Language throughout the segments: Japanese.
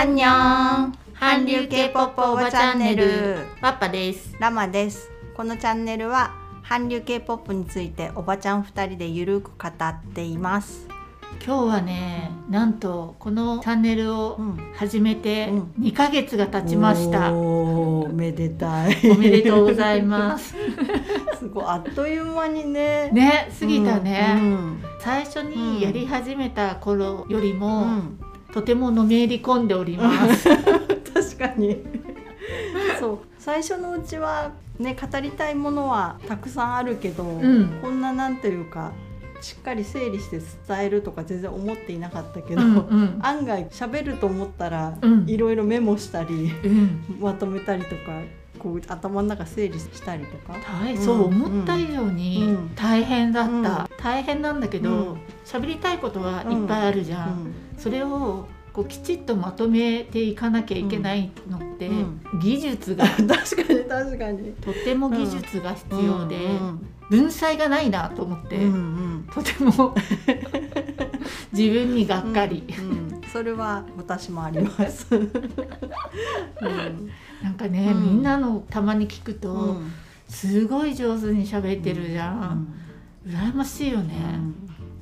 アンニョン韓流 K-POP おばチャンネル。パパです。ラマです。このチャンネルは韓流 K-POP についておばちゃん2人でゆるく語っています。今日はねなんとこのチャンネルを始めてうん。2ヶ月が経ちました、おーめでたい。おめでとうございます。すごいあっという間にね。ね過ぎたね、うん最初にやり始めた頃よりうも、んとてものめり込んでおります、確かに。そう。最初のうちはね語りたいものはたくさんあるけど、ん。こんななんていうかしっかり整理して伝えるとか全然思っていなかったけど、うんうん。案外喋ると思ったら、うん。いろいろメモしたりうん。まとめたりとかこう頭の中整理したりとか。大そう思った以上にうん。大変だった、うん大変なんだけうん。ど喋、りたいことはいっぱいあるじゃん、うん。それをこうきちっとまとめていかなきゃいけないのって、うん。技術が 確かに確かに。とても技術が必要で、うん文才がないなと思って、うんうん。とても 自分にがっかり、うんうん。それは私もあります。うん。なんかね、うん。みんなのたまに聞くと、うん。すごい上手に喋ってるじゃん、羨ましいよね、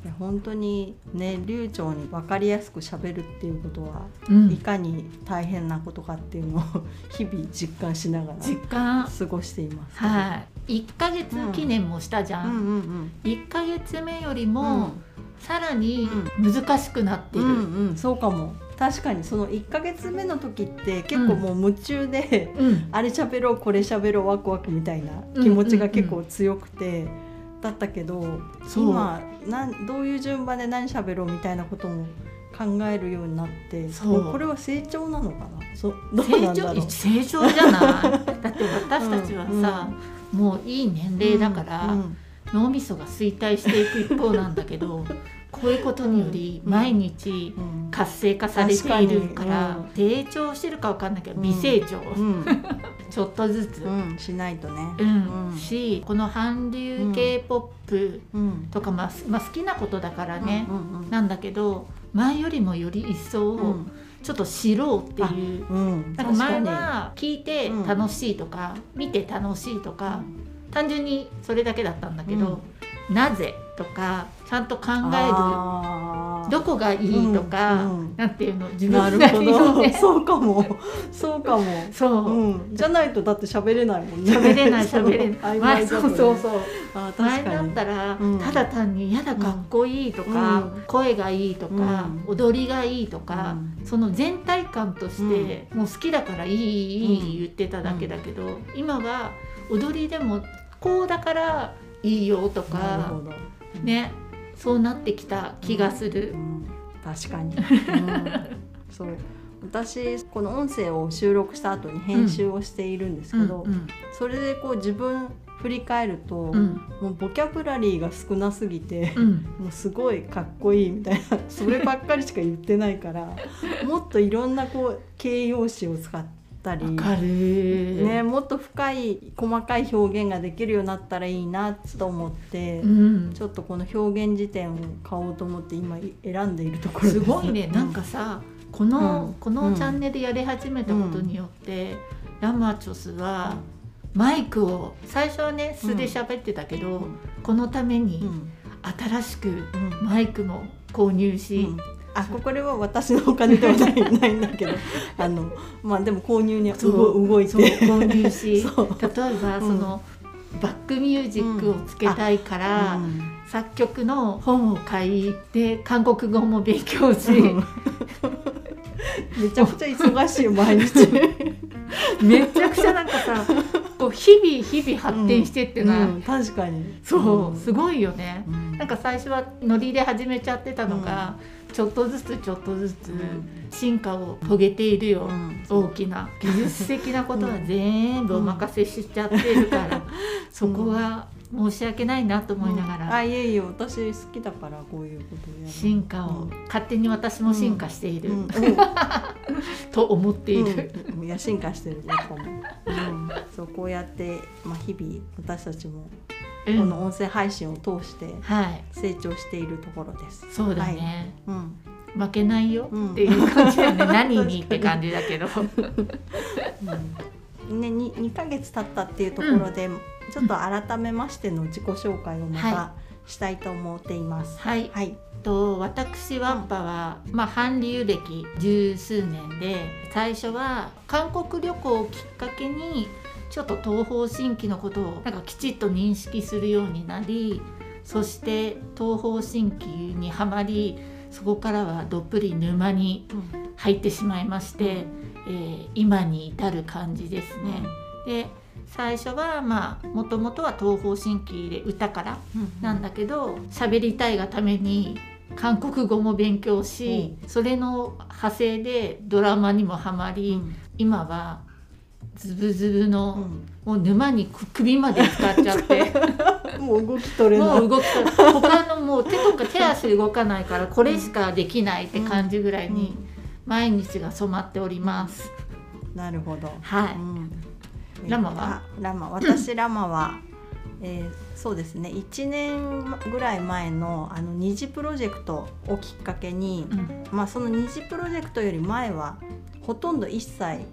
いや本当にね流暢に分かりやすくしゃべるっていうことは、うん。いかに大変なことかっていうのを 日々実感しながら実感。過ごしています。はい。1ヶ月記念もしたじゃん、うん。うん1ヶ月目よりうん。もさらに難しくなってる、うんうんそうかも。確かにその1ヶ月目の時って結構もう夢中で、うん。あれ喋ろうこれ喋ろうワクワクみたいな気持ちが結構強くて、だったけど今なんどういう順番で何喋ろうみたいなことも考えるようになってそう。もこれは成長なのかな？そどうな成長んだろう？成長じゃない。だって私たちはさ、もういい年齢だから、うん。脳みそが衰退していく一方なんだけどこういうことによりうん毎日うん。活性化されているから成長してるかわかんないけどうん。微成長、うん。ちょっとずつ、うん。しないとね。うん。うん。しこの韓流うん k p o p うん。とか、まあすまあ、好きなことだからね、なんだけど前よりもより一層うん。ちょっと知ろうっていう。うん。なんか前は聞いて楽しいとか、見て楽しいとか、単純にそれだけだったんだけど、なぜとかちゃんと考にえるどこがいいとか、うんうん。なんていうの自分なりのね。そうかも。そうかも、そう、うん、じゃないとだって喋れないもんね。喋れない喋れない。前そうそうそう。あ確前だったら、うん。ただ単に「やだかっこいい」とか、うん。声がいいとか、う踊りがいいとか、その全体感として、もう好きだからいいいい言ってただけだけど、今は踊りでもこうだからいいよとかど、ねそうなってきた気がする。う。ん、確かに、うん、そう。私この音声を収録した後に編集をしているんですけど、うんそれでこう自分振り返ると、うん。もうボキャブラリーが少なすぎて、うん。もうすごいかっこいいみたいなそればっかりしか言ってないからもっといろんなこう形容詞を使ったり。わかる、ね、もっと深い細かい表現ができるようになったらいいなと思って、うん、ちょっとこの表現辞典を買おうと思って今選んでいるところです。すごいね。なんかさこの、うん。このチャンネルやり始めたことによって、ラマチョスはマイクを最初はね素で喋ってたけど、うん。このためうんに新しくうん。マイクも購入し、うんあこれは私のお金ではないないんだけど。あのまあでも購入に動いて。購入し 例えばその、バックミュージックをつけたいから、うん。作曲の本を。買いで韓国語も勉強し、うん。めちゃくちゃ忙しいよ毎日。めちゃくちゃなんかさこう日々日々発展してってない、うん。確かに。そうすごいよね、うん。なんか最初はノリで始めちゃってたのが、ちょっとずつちょっとずつ進化を遂げているよ、うん。大きな技術的なことは全部お任せしちゃってるから、そこは申し訳ないなと思いながら、あいえいえ私好きだからこういうことをやる。進化を、勝手に私も進化している、うん。うん。と思っている、うん、いや進化してるやっぱもう、うん、そうこうやって、まあ、日々私たちもこうん。の音声配信を通してはい。成長しているところです。そうだね、うん、負けないよっていう感じだよね、何にって感じだけど。うん。ね、2, 2ヶ月経ったっていうところで、ちょっと改めましての自己紹介をまたしたいと思っています。はい、はい、と私ワッパは、まあ、韓流歴十数年で最初は韓国旅行をきっかけにちょっと東方神起のことをなんかきちっと認識するようになりそして東方神起にはまりそこからはどっぷり沼に入ってしまいまして、えー今に至る感じですね。で最初はまあもともとは東方神起で歌からなんだけど喋りたいがために韓国語も勉強し、それの派生でドラマにもハマり、今はズブズブの、もう沼にく首まで使っちゃって。もう動き取れない。もう動きが他のもう手とか手足動かないからこれしかできないって感じぐらいに毎日が染まっております。なるほど。はい、うん。ラマは？あラマ。私ラマは、えーそうですね。1年ぐらい前のあの二次プロジェクトをきっかけに、うん。まあその二次プロジェクトより前はほとんど一切、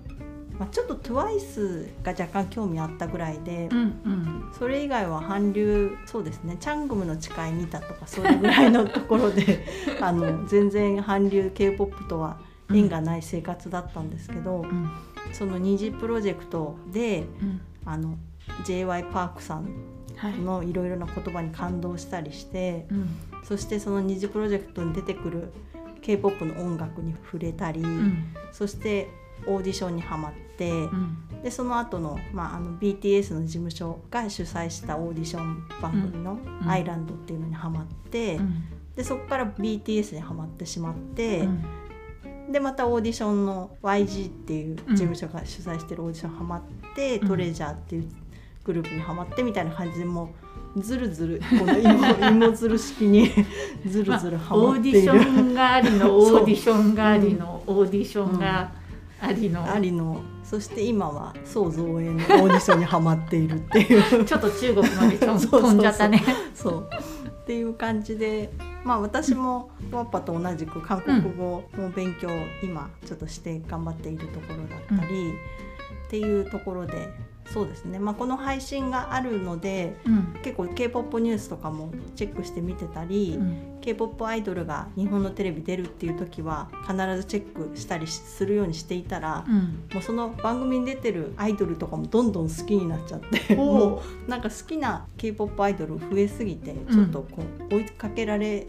まあ、ちょっと TWICE が若干興味あったぐらいで、うんうん。それ以外は韓流そうですねチャングムの誓い見たとかそれぐらいのところで あの全然韓流 k p o p とは縁がない生活だったんですけど、うんその二次プロジェクトでうん。あの j y パークさんはい。のいろいろな言葉に感動したりしてうん。そしてその二次プロジェクトに出てくる k p o p の音楽に触れたり、うん。そしてオーディションにはまって、うん。でその後のまああの BTS の事務所が主催したオーディション番組の「うん。アイランド」っていうのにはまって、うん。でそこから BTS にはまってしまって。うん。でまたオーディションの YG っていう事務所が主催してるオーディションハマって、うん。 TREASURE っていうグループにはまってみたいな感じでもうずるずる この芋芋づる式に ずるずるはオーディシまっている、ョンがありのオーディションがありのオーディションがありの、ありの。そして今は創造営のオーディションにはまっているっていう。ちょっと中国まで 飛んじゃったね。そう。っていう感じでまあ私もワッパと同じく韓国語の勉強を今ちょっとして頑張っているところだったり、っていうところでそうですね、まあ、この配信があるのでうん。結構 k p o p ニュースとかもチェックして見てたり、うん。K p o p アイドルが日本のテレビ出るっていう時は必ずチェックしたりするようにしていたら、うん。もうその番組に出てるアイドルとかもどんどん好きになっちゃってもおうなんか好きな k p o p アイドル増えすぎてん。ちょっとこう追いかけられ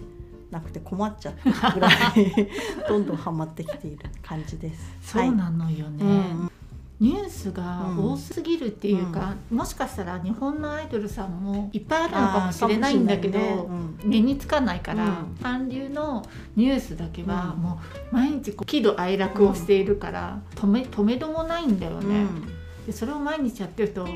なくて困っちゃったぐらい どんどんハマってきている感じです。そうなのよね、うんニュースが多すぎるっていうか、もしかしたら日本のアイドルさんもいっぱいあるのかもしれないんだけど、あーかもしれないね目につかないから、うん。韓流のニュースだけはうん。もう毎日こう喜怒哀楽をしているから、止め止めどもないんだようん。ね、でそれを毎日やってると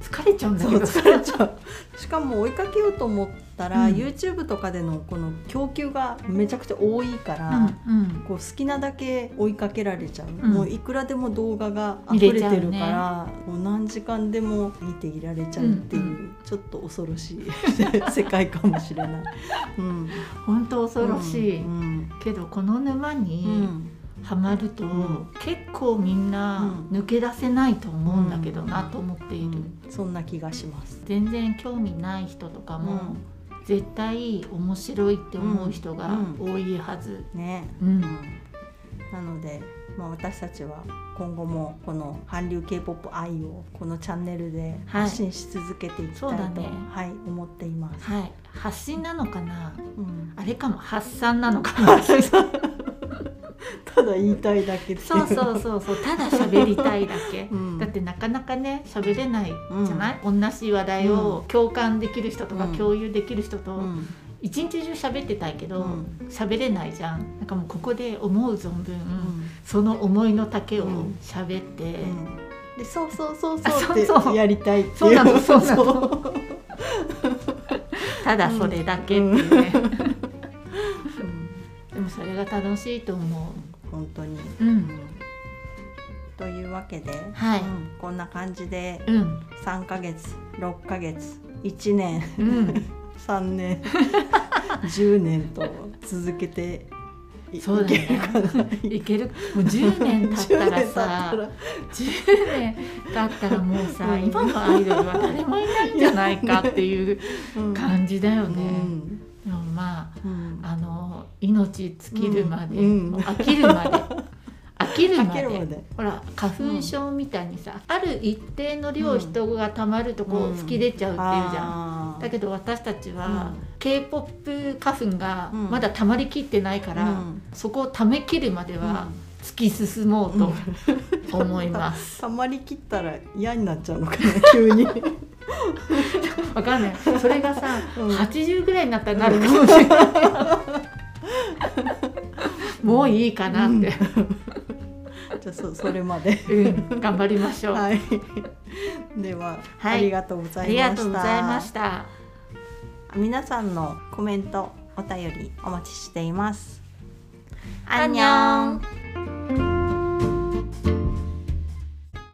疲れちゃうんだけど。疲れちゃう。しかも追いかけようと思ったら、うん。YouTube とかでのこの供給がめちゃくちゃ多いから、うんうん。こう好きなだけ追いかけられちゃう、ん。もういくらでも動画が見溢れてるから、もう何時間でも見ていられちゃうっていう、うんうちょっと恐ろしい世界かもしれない。うん、本当恐ろしい、うんけどこの沼うにんハマると、ん。結構みんな抜け出せないと思うんだけどなと思っている、うん。そんな気がします。全然興味ない人とかも、絶対面白いって思う人が多いはず、ね、うん。うん。なので、まあ、私たちは今後もこの韓流 k p o p 愛をこのチャンネルで発信し続けていきたいと、そうだね。はい、思っています。はい。発信なのかな？うん。あれかも。発散なのかも ただ言いたいだけそうそうそうそう。ただ喋りたいだけ、うん。だってなかなかね喋れないじゃない、同じ話題を共感できる人とかうん。共有できる人とうん。一日中喋ってたいけどうん。喋、れないじゃん。なんかもうここで思う存分、うん。その思いの丈をうん。喋って、うん。でそうそうそうあそうってそうそう。やりたいっていう。そうなのそうなの。そう。ただそれだけっていうね、うん。でもそれが楽しいと思本当に、うううん。んというわけで、はい。うんこんな感じでうん。3ヶ月6ヶ月1年うん。3年 10年と続けていそうだね。いけるもう10年経ったらさ10年経っ10年経ったらもうさ、うん。今のアイドルは誰もいないんじゃないかっていう感じだよね。うんでもまうん。ああの命尽きるまで、飽きるまで。飽きるまで。ほら花粉症みたいにさ、ある一定の量うん人がたまるとこううん。吹き出ちゃうっていうじゃん。あー。だけど私たちは、うん。K p o p 花粉がうん。まだたまりきってないから、うん。そこをためきるまでは突き進もうと思います。たまりきったら嫌になっちゃうのかな急に わかんない。それがさ、うん。80ぐらいになったらなるかもしれない。もういいかなって、じゃあそそれまで。うん、頑張りましょう。はい。では、はい。ありがとうござあいました。りがとうございました。皆さんのコメントお便りお待ちしています。アンニョン